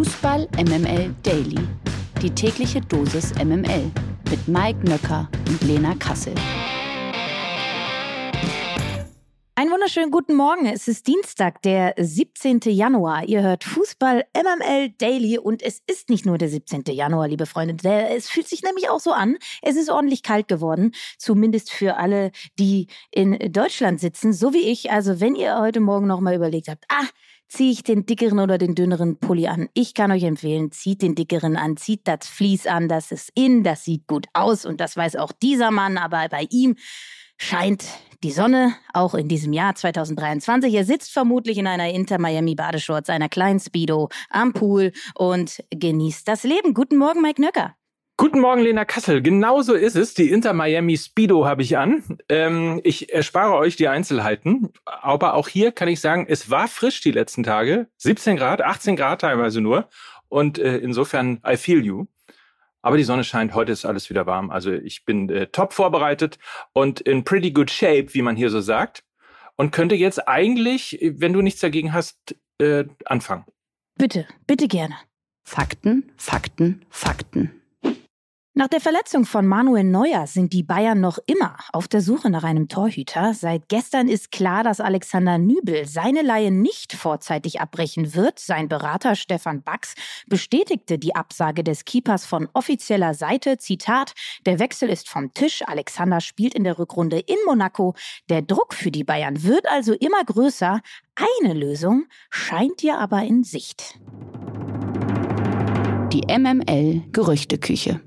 Fußball MML Daily. Die tägliche Dosis MML mit Mike Nöcker und Lena Kassel. Einen wunderschönen guten Morgen. Es ist Dienstag, der 17. Januar. Ihr hört Fußball MML Daily und es ist nicht nur der 17. Januar, liebe Freunde. Es fühlt sich nämlich auch so an. Es ist ordentlich kalt geworden, zumindest für alle, die in Deutschland sitzen, so wie ich. Also wenn ihr heute Morgen noch mal überlegt habt, ah, ziehe ich den dickeren oder den dünneren Pulli an. Ich kann euch empfehlen, zieht den dickeren an, zieht das Vlies an, das ist in, das sieht gut aus und das weiß auch dieser Mann, aber bei ihm scheint die Sonne, auch in diesem Jahr 2023. Er sitzt vermutlich in einer Inter-Miami-Badeshorts, einer kleinen Speedo am Pool und genießt das Leben. Guten Morgen, Mike Nöcker. Guten Morgen, Lena Kassel. Genau so ist es. Die Inter Miami Speedo habe ich an. Ähm, ich erspare euch die Einzelheiten. Aber auch hier kann ich sagen, es war frisch die letzten Tage. 17 Grad, 18 Grad teilweise nur. Und äh, insofern, I feel you. Aber die Sonne scheint, heute ist alles wieder warm. Also ich bin äh, top vorbereitet und in pretty good shape, wie man hier so sagt. Und könnte jetzt eigentlich, wenn du nichts dagegen hast, äh, anfangen. Bitte, bitte gerne. Fakten, Fakten, Fakten. Nach der Verletzung von Manuel Neuer sind die Bayern noch immer auf der Suche nach einem Torhüter. Seit gestern ist klar, dass Alexander Nübel seine Leihe nicht vorzeitig abbrechen wird. Sein Berater Stefan Bax bestätigte die Absage des Keepers von offizieller Seite. Zitat, der Wechsel ist vom Tisch. Alexander spielt in der Rückrunde in Monaco. Der Druck für die Bayern wird also immer größer. Eine Lösung scheint ja aber in Sicht. Die MML Gerüchteküche.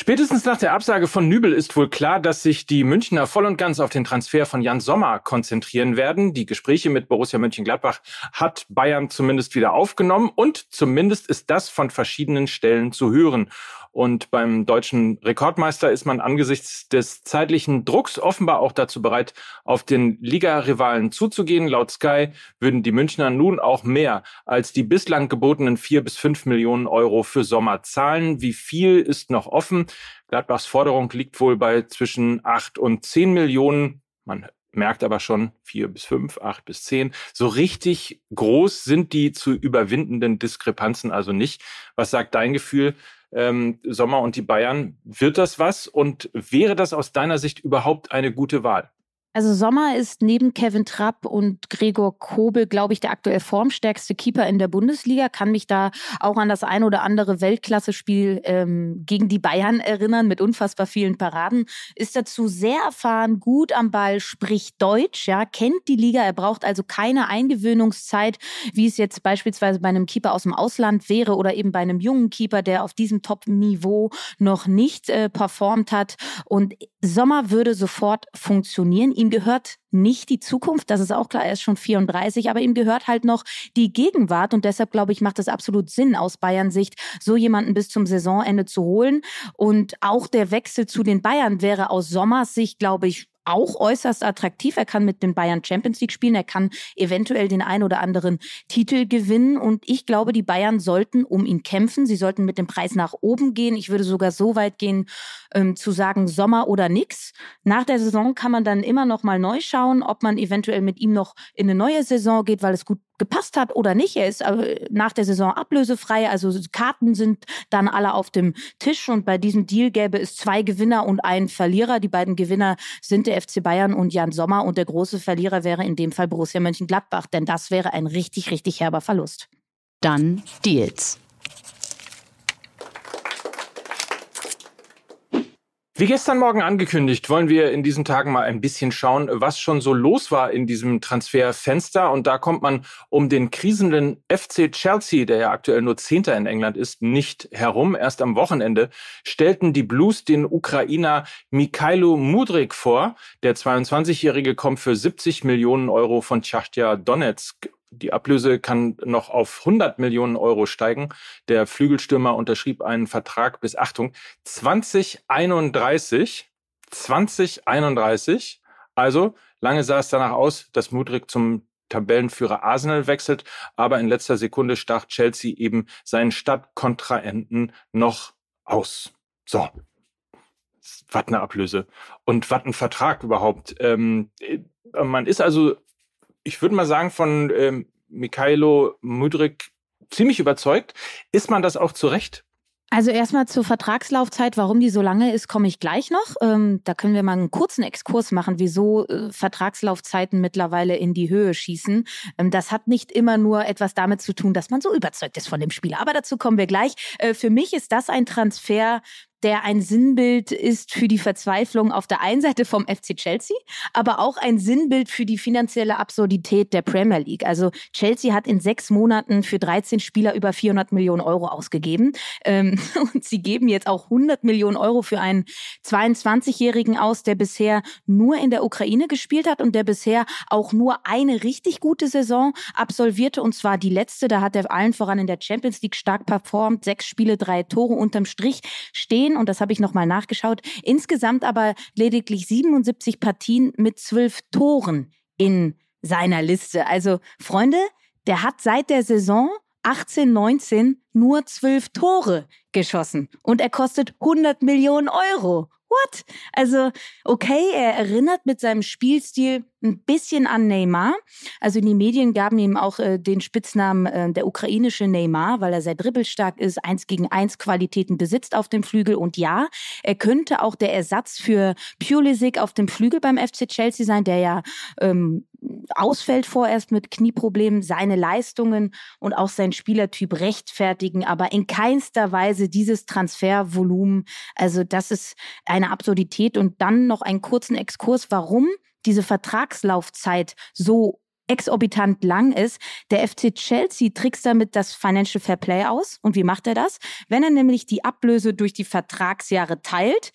Spätestens nach der Absage von Nübel ist wohl klar, dass sich die Münchner voll und ganz auf den Transfer von Jan Sommer konzentrieren werden. Die Gespräche mit Borussia Mönchengladbach hat Bayern zumindest wieder aufgenommen und zumindest ist das von verschiedenen Stellen zu hören. Und beim deutschen Rekordmeister ist man angesichts des zeitlichen Drucks offenbar auch dazu bereit, auf den Liga-Rivalen zuzugehen. Laut Sky würden die Münchner nun auch mehr als die bislang gebotenen vier bis fünf Millionen Euro für Sommer zahlen. Wie viel ist noch offen? Gladbachs Forderung liegt wohl bei zwischen acht und zehn Millionen. Man merkt aber schon vier bis fünf, acht bis zehn. So richtig groß sind die zu überwindenden Diskrepanzen also nicht. Was sagt dein Gefühl? Ähm, Sommer und die Bayern. Wird das was und wäre das aus deiner Sicht überhaupt eine gute Wahl? Also Sommer ist neben Kevin Trapp und Gregor Kobel, glaube ich, der aktuell formstärkste Keeper in der Bundesliga. Kann mich da auch an das ein oder andere Weltklasse-Spiel ähm, gegen die Bayern erinnern mit unfassbar vielen Paraden. Ist dazu sehr erfahren, gut am Ball, spricht Deutsch, ja, kennt die Liga. Er braucht also keine Eingewöhnungszeit, wie es jetzt beispielsweise bei einem Keeper aus dem Ausland wäre oder eben bei einem jungen Keeper, der auf diesem Top-Niveau noch nicht äh, performt hat. Und Sommer würde sofort funktionieren ihm gehört nicht die Zukunft, das ist auch klar, er ist schon 34, aber ihm gehört halt noch die Gegenwart und deshalb glaube ich, macht es absolut Sinn aus Bayern Sicht, so jemanden bis zum Saisonende zu holen. Und auch der Wechsel zu den Bayern wäre aus Sommers Sicht, glaube ich, auch äußerst attraktiv. Er kann mit den Bayern Champions League spielen. Er kann eventuell den ein oder anderen Titel gewinnen. Und ich glaube, die Bayern sollten um ihn kämpfen. Sie sollten mit dem Preis nach oben gehen. Ich würde sogar so weit gehen, ähm, zu sagen Sommer oder nix. Nach der Saison kann man dann immer noch mal neu schauen, ob man eventuell mit ihm noch in eine neue Saison geht, weil es gut gepasst hat oder nicht. Er ist äh, nach der Saison ablösefrei, also Karten sind dann alle auf dem Tisch und bei diesem Deal gäbe es zwei Gewinner und einen Verlierer. Die beiden Gewinner sind der FC Bayern und Jan Sommer und der große Verlierer wäre in dem Fall Borussia Mönchengladbach, denn das wäre ein richtig, richtig herber Verlust. Dann Deals. Wie gestern Morgen angekündigt, wollen wir in diesen Tagen mal ein bisschen schauen, was schon so los war in diesem Transferfenster. Und da kommt man um den krisenden FC Chelsea, der ja aktuell nur Zehnter in England ist, nicht herum. Erst am Wochenende stellten die Blues den Ukrainer Mikhailo Mudrik vor. Der 22-Jährige kommt für 70 Millionen Euro von Schachtja Donetsk die Ablöse kann noch auf 100 Millionen Euro steigen. Der Flügelstürmer unterschrieb einen Vertrag bis, Achtung, 2031. 2031. Also, lange sah es danach aus, dass Mudrik zum Tabellenführer Arsenal wechselt, aber in letzter Sekunde stach Chelsea eben seinen Stadtkontrahenten noch aus. So. Was eine Ablöse. Und was ein Vertrag überhaupt. Ähm, äh, man ist also ich würde mal sagen, von ähm, Mikhailo Mudrik ziemlich überzeugt. Ist man das auch zu Recht? Also erstmal zur Vertragslaufzeit, warum die so lange ist, komme ich gleich noch. Ähm, da können wir mal einen kurzen Exkurs machen, wieso äh, Vertragslaufzeiten mittlerweile in die Höhe schießen. Ähm, das hat nicht immer nur etwas damit zu tun, dass man so überzeugt ist von dem Spieler. Aber dazu kommen wir gleich. Äh, für mich ist das ein Transfer, der ein Sinnbild ist für die Verzweiflung auf der einen Seite vom FC Chelsea, aber auch ein Sinnbild für die finanzielle Absurdität der Premier League. Also Chelsea hat in sechs Monaten für 13 Spieler über 400 Millionen Euro ausgegeben. Ähm, und sie geben jetzt auch 100 Millionen Euro für einen 22-Jährigen aus, der bisher nur in der Ukraine gespielt hat und der bisher auch nur eine richtig gute Saison absolvierte, und zwar die letzte. Da hat er allen voran in der Champions League stark performt. Sechs Spiele, drei Tore unterm Strich stehen stehen, und das habe ich nochmal nachgeschaut, insgesamt aber lediglich 77 Partien mit zwölf Toren in seiner Liste. Also, Freunde, der hat seit der Saison 18, 19 nur zwölf Tore geschossen und er kostet 100 Millionen Euro. What? Also, okay, er erinnert mit seinem Spielstil ein bisschen an Neymar. Also die Medien gaben ihm auch äh, den Spitznamen äh, der ukrainische Neymar, weil er sehr dribbelstark ist, eins gegen eins Qualitäten besitzt auf dem Flügel. Und ja, er könnte auch der Ersatz für Pulisic auf dem Flügel beim FC Chelsea sein, der ja ähm, ausfällt vorerst mit Knieproblemen, seine Leistungen und auch sein Spielertyp rechtfertigen, aber in keinster Weise dieses Transfervolumen. Also das ist eine Absurdität. Und dann noch einen kurzen Exkurs, warum diese Vertragslaufzeit so exorbitant lang ist. Der FC Chelsea trickst damit das Financial Fair Play aus. Und wie macht er das? Wenn er nämlich die Ablöse durch die Vertragsjahre teilt,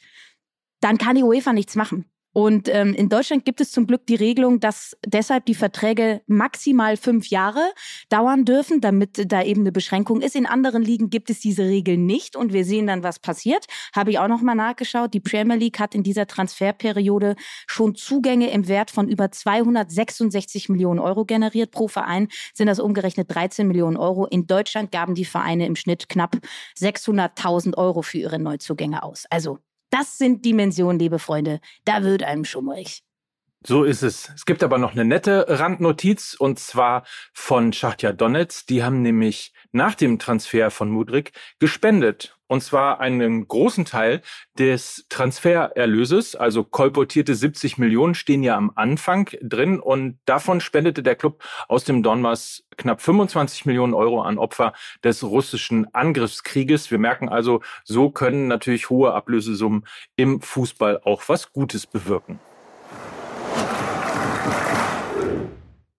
dann kann die UEFA nichts machen. Und ähm, in Deutschland gibt es zum Glück die Regelung, dass deshalb die Verträge maximal fünf Jahre dauern dürfen, damit da eben eine Beschränkung ist. In anderen Ligen gibt es diese Regel nicht und wir sehen dann, was passiert. Habe ich auch noch mal nachgeschaut. Die Premier League hat in dieser Transferperiode schon Zugänge im Wert von über 266 Millionen Euro generiert. Pro Verein sind das umgerechnet 13 Millionen Euro. In Deutschland gaben die Vereine im Schnitt knapp 600.000 Euro für ihre Neuzugänge aus. Also das sind Dimensionen, liebe Freunde. Da wird einem schummrig. So ist es. Es gibt aber noch eine nette Randnotiz und zwar von Schachtja Donetsk. Die haben nämlich nach dem Transfer von Mudrik gespendet. Und zwar einen großen Teil des Transfererlöses, also kolportierte 70 Millionen stehen ja am Anfang drin und davon spendete der Club aus dem Donbass knapp 25 Millionen Euro an Opfer des russischen Angriffskrieges. Wir merken also, so können natürlich hohe Ablösesummen im Fußball auch was Gutes bewirken.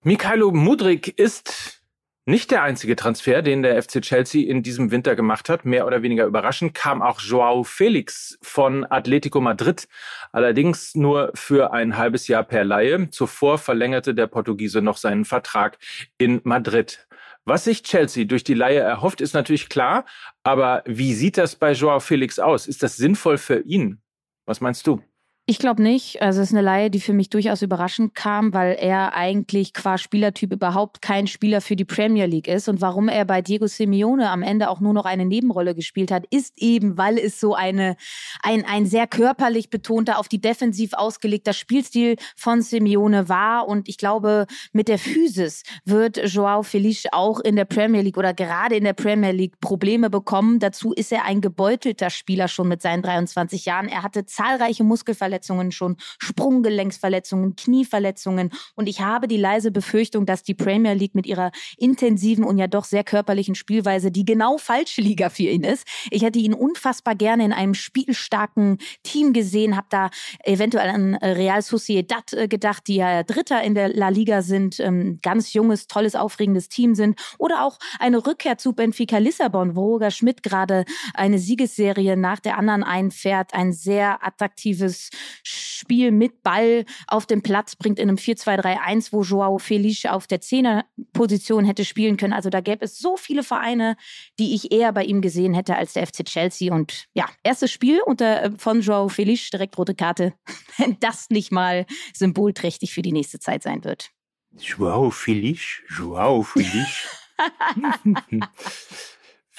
Mikhailo Mudrik ist nicht der einzige Transfer, den der FC Chelsea in diesem Winter gemacht hat. Mehr oder weniger überraschend kam auch Joao Felix von Atletico Madrid, allerdings nur für ein halbes Jahr per Laie. Zuvor verlängerte der Portugiese noch seinen Vertrag in Madrid. Was sich Chelsea durch die Laie erhofft, ist natürlich klar, aber wie sieht das bei Joao Felix aus? Ist das sinnvoll für ihn? Was meinst du? Ich glaube nicht. Also es ist eine Laie, die für mich durchaus überraschend kam, weil er eigentlich qua Spielertyp überhaupt kein Spieler für die Premier League ist. Und warum er bei Diego Simeone am Ende auch nur noch eine Nebenrolle gespielt hat, ist eben, weil es so eine, ein, ein sehr körperlich betonter, auf die defensiv ausgelegter Spielstil von Simeone war. Und ich glaube, mit der Physis wird Joao Felice auch in der Premier League oder gerade in der Premier League Probleme bekommen. Dazu ist er ein gebeutelter Spieler schon mit seinen 23 Jahren. Er hatte zahlreiche Muskelverletzungen Verletzungen schon, Sprunggelenksverletzungen, Knieverletzungen. Und ich habe die leise Befürchtung, dass die Premier League mit ihrer intensiven und ja doch sehr körperlichen Spielweise die genau falsche Liga für ihn ist. Ich hätte ihn unfassbar gerne in einem spielstarken Team gesehen, habe da eventuell an Real Sociedad äh, gedacht, die ja Dritter in der La Liga sind, ähm, ganz junges, tolles, aufregendes Team sind. Oder auch eine Rückkehr zu Benfica Lissabon, wo Roger Schmidt gerade eine Siegesserie nach der anderen einfährt. Ein sehr attraktives Spiel mit Ball auf dem Platz bringt in einem 4-2-3-1, wo Joao Felix auf der Zehnerposition hätte spielen können. Also da gäbe es so viele Vereine, die ich eher bei ihm gesehen hätte als der FC Chelsea. Und ja, erstes Spiel unter, äh, von Joao Felix, direkt rote Karte. Wenn das nicht mal symbolträchtig für die nächste Zeit sein wird. Joao Felix, Joao Felix.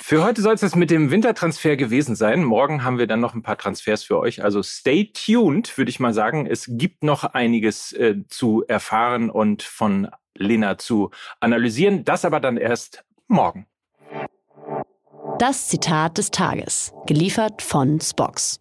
Für heute soll es das mit dem Wintertransfer gewesen sein. Morgen haben wir dann noch ein paar Transfers für euch. Also stay tuned, würde ich mal sagen. Es gibt noch einiges äh, zu erfahren und von Lena zu analysieren. Das aber dann erst morgen. Das Zitat des Tages, geliefert von Spox.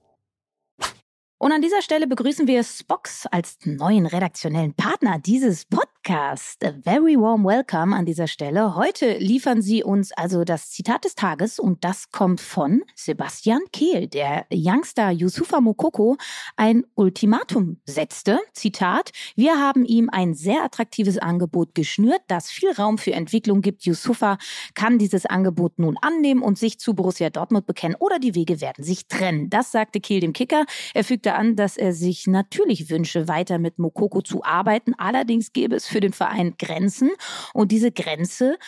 Und an dieser Stelle begrüßen wir Spox als neuen redaktionellen Partner dieses Podcasts. A very warm welcome an dieser Stelle. Heute liefern Sie uns also das Zitat des Tages und das kommt von Sebastian Kehl, der Youngster Yusufa Mokoko ein Ultimatum setzte. Zitat, wir haben ihm ein sehr attraktives Angebot geschnürt, das viel Raum für Entwicklung gibt. Yusufa kann dieses Angebot nun annehmen und sich zu Borussia Dortmund bekennen oder die Wege werden sich trennen. Das sagte Kehl dem Kicker. Er fügte an, dass er sich natürlich wünsche, weiter mit Mokoko zu arbeiten. Allerdings gäbe es für den Verein Grenzen und diese Grenze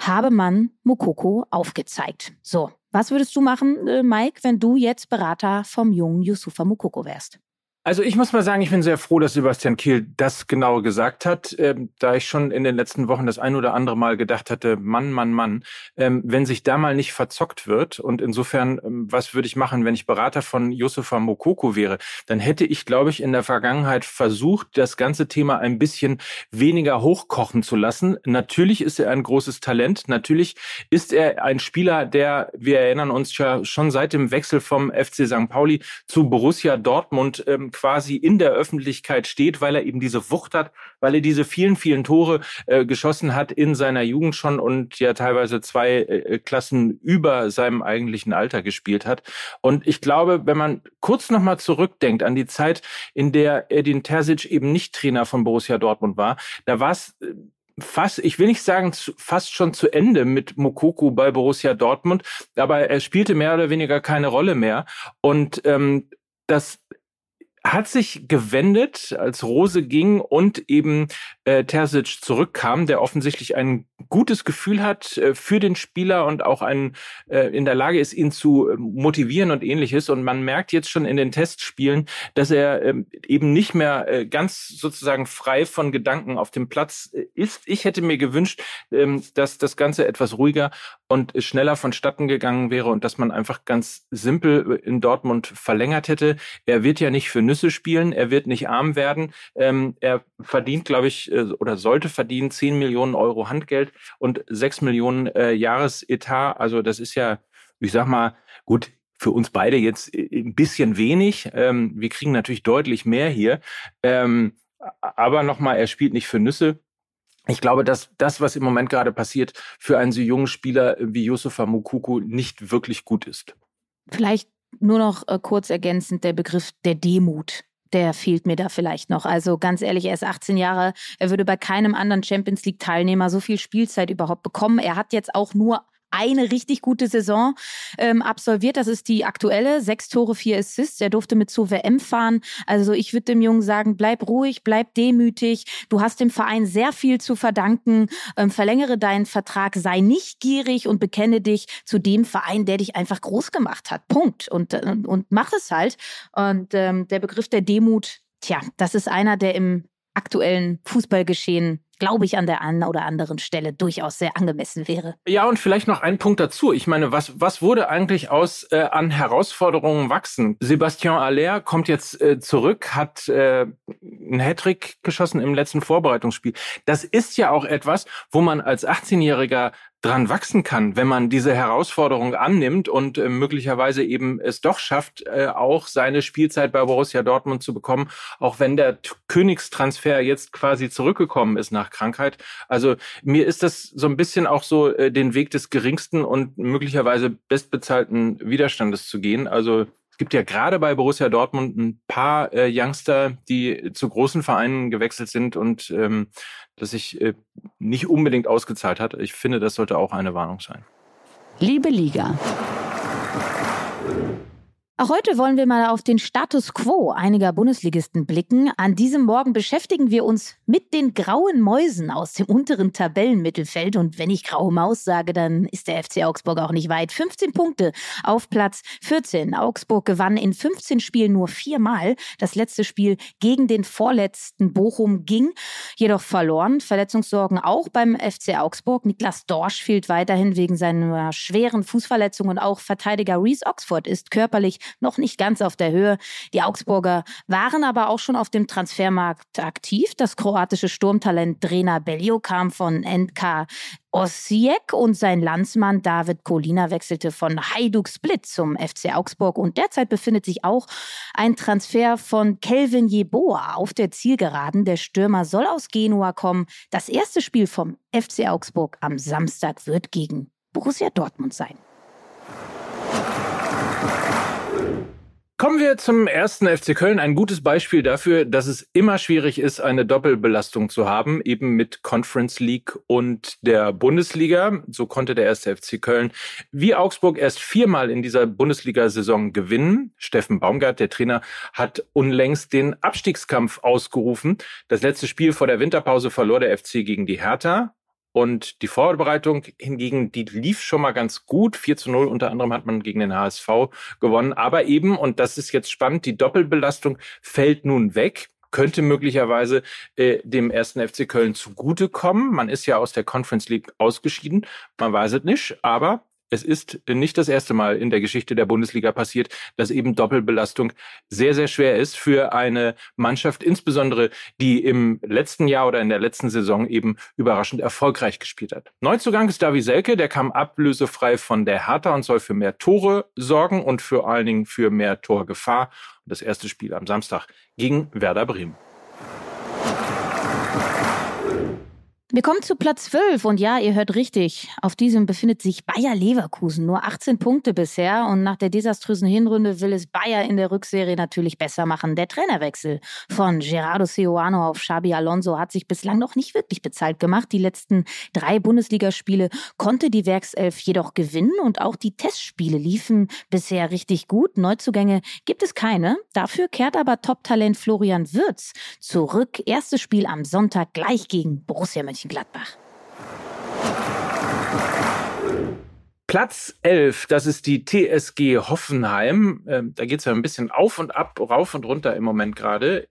habe man Mokoko aufgezeigt. So, was würdest du machen, äh, Mike, wenn du jetzt Berater vom jungen Yusufa Mokoko wärst? Also ich muss mal sagen, ich bin sehr froh, dass Sebastian Kehl das genau gesagt hat, ähm, da ich schon in den letzten Wochen das ein oder andere Mal gedacht hatte, Mann, Mann, Mann, ähm, wenn sich da mal nicht verzockt wird und insofern, ähm, was würde ich machen, wenn ich Berater von Yusufa Mokoko wäre, dann hätte ich, glaube ich, in der Vergangenheit versucht, das ganze Thema ein bisschen weniger hochkochen zu lassen. Natürlich ist er ein großes Talent, natürlich ist er ein Spieler, der, wir erinnern uns ja schon seit dem Wechsel vom FC St. Pauli zu Borussia Dortmund ähm, quasi in der Öffentlichkeit steht, weil er eben diese Wucht hat, weil er diese vielen, vielen Tore äh, geschossen hat in seiner Jugend schon und ja teilweise zwei äh, Klassen über seinem eigentlichen Alter gespielt hat. Und ich glaube, wenn man kurz nochmal zurückdenkt an die Zeit, in der Edin Terzic eben nicht Trainer von Borussia Dortmund war, da war es äh, fast, ich will nicht sagen fast schon zu Ende mit Mokoko bei Borussia Dortmund, aber er spielte mehr oder weniger keine Rolle mehr. Und ähm, das hat sich gewendet, als Rose ging und eben äh, Terzic zurückkam, der offensichtlich ein gutes Gefühl hat äh, für den Spieler und auch ein, äh, in der Lage ist, ihn zu äh, motivieren und ähnliches. Und man merkt jetzt schon in den Testspielen, dass er äh, eben nicht mehr ganz sozusagen frei von Gedanken auf dem Platz ist. Ich hätte mir gewünscht, äh, dass das Ganze etwas ruhiger und schneller vonstatten gegangen wäre und dass man einfach ganz simpel in Dortmund verlängert hätte. Er wird ja nicht für Nüsse spielen, er wird nicht arm werden. Ähm, er verdient, glaube ich, äh, oder sollte verdienen 10 Millionen Euro Handgeld und 6 Millionen äh, Jahresetat. Also das ist ja, ich sag mal, gut, für uns beide jetzt äh, ein bisschen wenig. Ähm, wir kriegen natürlich deutlich mehr hier. Ähm, aber nochmal, er spielt nicht für Nüsse ich glaube, dass das, was im Moment gerade passiert, für einen so jungen Spieler wie Yusufa Mukuku nicht wirklich gut ist. Vielleicht nur noch äh, kurz ergänzend der Begriff der Demut. Der fehlt mir da vielleicht noch. Also ganz ehrlich, er ist 18 Jahre. Er würde bei keinem anderen Champions League-Teilnehmer so viel Spielzeit überhaupt bekommen. Er hat jetzt auch nur eine richtig gute Saison ähm, absolviert. Das ist die aktuelle. Sechs Tore, vier Assists. Er durfte mit zur WM fahren. Also ich würde dem Jungen sagen, bleib ruhig, bleib demütig. Du hast dem Verein sehr viel zu verdanken. Ähm, verlängere deinen Vertrag, sei nicht gierig und bekenne dich zu dem Verein, der dich einfach groß gemacht hat. Punkt. Und, und, äh, und mach es halt. Und ähm, der Begriff der Demut, tja, das ist einer, der im aktuellen Fußballgeschehen glaube ich, an der einen oder anderen Stelle durchaus sehr angemessen wäre. Ja, und vielleicht noch ein Punkt dazu. Ich meine, was, was wurde eigentlich aus äh, an Herausforderungen wachsen? Sebastian Aller kommt jetzt äh, zurück, hat äh, einen Hattrick geschossen im letzten Vorbereitungsspiel. Das ist ja auch etwas, wo man als 18-Jähriger dran wachsen kann, wenn man diese Herausforderung annimmt und äh, möglicherweise eben es doch schafft, äh, auch seine Spielzeit bei Borussia Dortmund zu bekommen, auch wenn der Königstransfer jetzt quasi zurückgekommen ist nach Krankheit. Also mir ist das so ein bisschen auch so äh, den Weg des geringsten und möglicherweise bestbezahlten Widerstandes zu gehen. Also es gibt ja gerade bei Borussia Dortmund ein paar äh, Youngster, die zu großen Vereinen gewechselt sind und ähm, das sich äh, nicht unbedingt ausgezahlt hat. Ich finde, das sollte auch eine Warnung sein. Liebe Liga. Auch heute wollen wir mal auf den Status quo einiger Bundesligisten blicken. An diesem Morgen beschäftigen wir uns mit den grauen Mäusen aus dem unteren Tabellenmittelfeld. Und wenn ich graue Maus sage, dann ist der FC Augsburg auch nicht weit. 15 Punkte auf Platz 14. Augsburg gewann in 15 Spielen nur viermal. Das letzte Spiel gegen den vorletzten Bochum ging jedoch verloren. Verletzungssorgen auch beim FC Augsburg. Niklas Dorsch fehlt weiterhin wegen seiner schweren Fußverletzung und auch Verteidiger Reese Oxford ist körperlich noch nicht ganz auf der Höhe. Die Augsburger waren aber auch schon auf dem Transfermarkt aktiv. Das kroatische Sturmtalent Drena Bellio kam von NK Osijek und sein Landsmann David Kolina wechselte von Hajduk Split zum FC Augsburg und derzeit befindet sich auch ein Transfer von Kelvin Jeboa auf der Zielgeraden. Der Stürmer soll aus Genua kommen. Das erste Spiel vom FC Augsburg am Samstag wird gegen Borussia Dortmund sein. Kommen wir zum ersten FC Köln. Ein gutes Beispiel dafür, dass es immer schwierig ist, eine Doppelbelastung zu haben, eben mit Conference League und der Bundesliga. So konnte der erste FC Köln wie Augsburg erst viermal in dieser Bundesliga-Saison gewinnen. Steffen Baumgart, der Trainer, hat unlängst den Abstiegskampf ausgerufen. Das letzte Spiel vor der Winterpause verlor der FC gegen die Hertha. Und die Vorbereitung hingegen, die lief schon mal ganz gut. 4 zu 0 unter anderem hat man gegen den HSV gewonnen. Aber eben, und das ist jetzt spannend, die Doppelbelastung fällt nun weg könnte möglicherweise äh, dem ersten FC Köln zugutekommen. Man ist ja aus der Conference League ausgeschieden. Man weiß es nicht, aber es ist nicht das erste Mal in der Geschichte der Bundesliga passiert, dass eben Doppelbelastung sehr, sehr schwer ist für eine Mannschaft, insbesondere die im letzten Jahr oder in der letzten Saison eben überraschend erfolgreich gespielt hat. Neuzugang ist Davi Selke, der kam ablösefrei von der Hertha und soll für mehr Tore sorgen und vor allen Dingen für mehr Torgefahr. Das erste Spiel am Samstag gegen Werder Bremen. Wir kommen zu Platz 12 und ja, ihr hört richtig. Auf diesem befindet sich Bayer Leverkusen. Nur 18 Punkte bisher und nach der desaströsen Hinrunde will es Bayer in der Rückserie natürlich besser machen. Der Trainerwechsel von Gerardo Seoano auf Xabi Alonso hat sich bislang noch nicht wirklich bezahlt gemacht. Die letzten drei Bundesligaspiele konnte die Werkself jedoch gewinnen und auch die Testspiele liefen bisher richtig gut. Neuzugänge gibt es keine. Dafür kehrt aber Top-Talent Florian Würz zurück. Erstes Spiel am Sonntag gleich gegen Borussia Mönchengladbach. Mönchengladbach. Platz 11, das ist die TSG Hoffenheim. Ähm, da geht es ja ein bisschen auf und ab, rauf und runter im Moment gerade.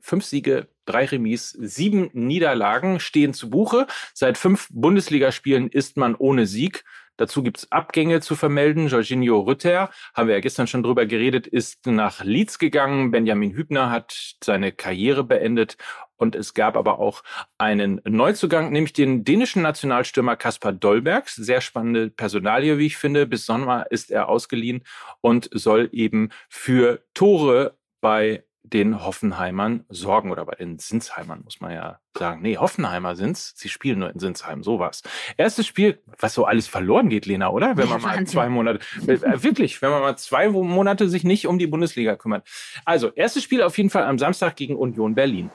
Fünf Siege, drei Remis, sieben Niederlagen stehen zu Buche. Seit fünf Bundesligaspielen ist man ohne Sieg. Dazu gibt's Abgänge zu vermelden. Jorginho Rütter, haben wir ja gestern schon drüber geredet, ist nach Leeds gegangen. Benjamin Hübner hat seine Karriere beendet. Und es gab aber auch einen Neuzugang, nämlich den dänischen Nationalstürmer Kaspar Dolberg. Sehr spannende Personalie, wie ich finde. Bis Sommer ist er ausgeliehen und soll eben für Tore bei den Hoffenheimern sorgen oder bei den Sinsheimern, muss man ja sagen. Nee, Hoffenheimer sind's. Sie spielen nur in Sinsheim, sowas. Erstes Spiel, was so alles verloren geht, Lena, oder? Wenn man ja, mal zwei Monate, äh, wirklich, wenn man mal zwei Monate sich nicht um die Bundesliga kümmert. Also, erstes Spiel auf jeden Fall am Samstag gegen Union Berlin.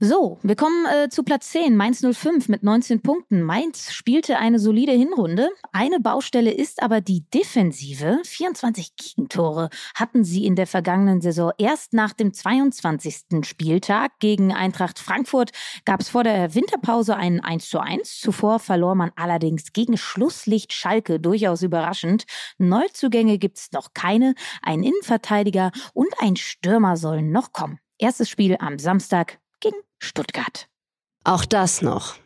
So, wir kommen äh, zu Platz 10, Mainz 05 mit 19 Punkten. Mainz spielte eine solide Hinrunde. Eine Baustelle ist aber die Defensive. 24 Gegentore hatten sie in der vergangenen Saison. Erst nach dem 22. Spieltag gegen Eintracht Frankfurt gab es vor der Winterpause einen 1 zu 1. Zuvor verlor man allerdings gegen Schlusslicht Schalke, durchaus überraschend. Neuzugänge gibt's noch keine. Ein Innenverteidiger und ein Stürmer sollen noch kommen. Erstes Spiel am Samstag Stuttgart. Auch das noch.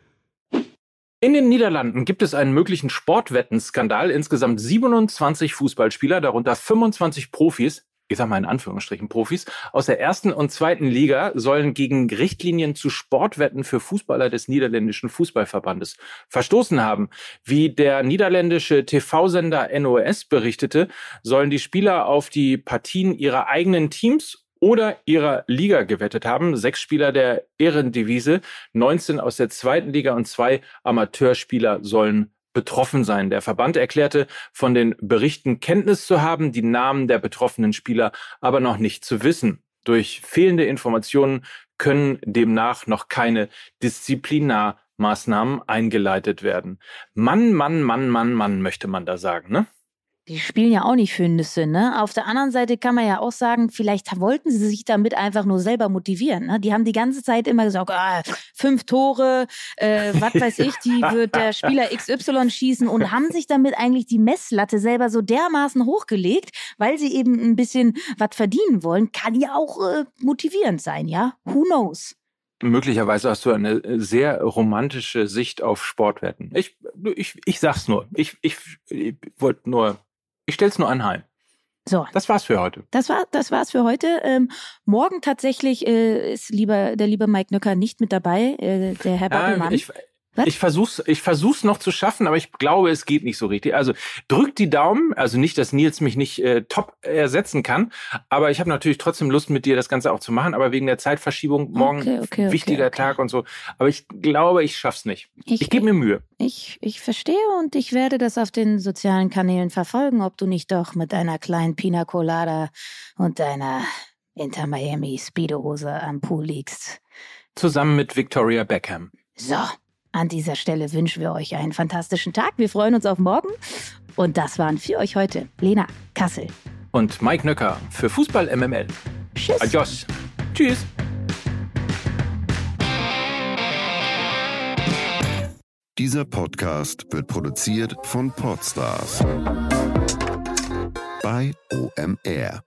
In den Niederlanden gibt es einen möglichen Sportwettenskandal. Insgesamt 27 Fußballspieler, darunter 25 Profis, ich sag mal in Anführungsstrichen Profis, aus der ersten und zweiten Liga sollen gegen Richtlinien zu Sportwetten für Fußballer des niederländischen Fußballverbandes verstoßen haben. Wie der niederländische TV-Sender NOS berichtete, sollen die Spieler auf die Partien ihrer eigenen Teams oder ihrer Liga gewettet haben. Sechs Spieler der Ehrendivise, 19 aus der zweiten Liga und zwei Amateurspieler sollen betroffen sein. Der Verband erklärte, von den Berichten Kenntnis zu haben, die Namen der betroffenen Spieler aber noch nicht zu wissen. Durch fehlende Informationen können demnach noch keine Disziplinarmaßnahmen eingeleitet werden. Mann, Mann, Mann, Mann, Mann, möchte man da sagen, ne? Die spielen ja auch nicht für Nüsse, ne? Auf der anderen Seite kann man ja auch sagen, vielleicht wollten sie sich damit einfach nur selber motivieren. Ne? Die haben die ganze Zeit immer gesagt, ah, fünf Tore, äh, was weiß ich, die wird der Spieler XY schießen und haben sich damit eigentlich die Messlatte selber so dermaßen hochgelegt, weil sie eben ein bisschen was verdienen wollen. Kann ja auch äh, motivierend sein, ja? Who knows? Möglicherweise hast du eine äh, sehr romantische Sicht auf Sportwetten. Ich ich, ich sag's nur. Ich, ich, ich wollte nur, ich stell's nur anheim. So. Das war's für heute. Das war, das war's für heute. Ähm, morgen tatsächlich äh, ist lieber, der liebe Mike Nöcker nicht mit dabei, äh, der Herr Babbelmann. Äh, ich, was? Ich versuch's, ich versuch's noch zu schaffen, aber ich glaube, es geht nicht so richtig. Also drückt die Daumen, also nicht, dass Nils mich nicht äh, top ersetzen kann, aber ich habe natürlich trotzdem Lust, mit dir das Ganze auch zu machen, aber wegen der Zeitverschiebung morgen okay, okay, wichtiger okay, Tag und so. Aber ich glaube, ich schaff's nicht. Ich, ich gebe mir Mühe. Ich, ich verstehe und ich werde das auf den sozialen Kanälen verfolgen, ob du nicht doch mit deiner kleinen Pina Colada und deiner Inter Miami Speedohose am Pool liegst. Zusammen mit Victoria Beckham. So, an dieser Stelle wünschen wir euch einen fantastischen Tag. Wir freuen uns auf morgen. Und das waren für euch heute Lena Kassel. Und Mike Nöcker für Fußball MML. Tschüss. Adios. Tschüss. Dieser Podcast wird produziert von Podstars bei OMR.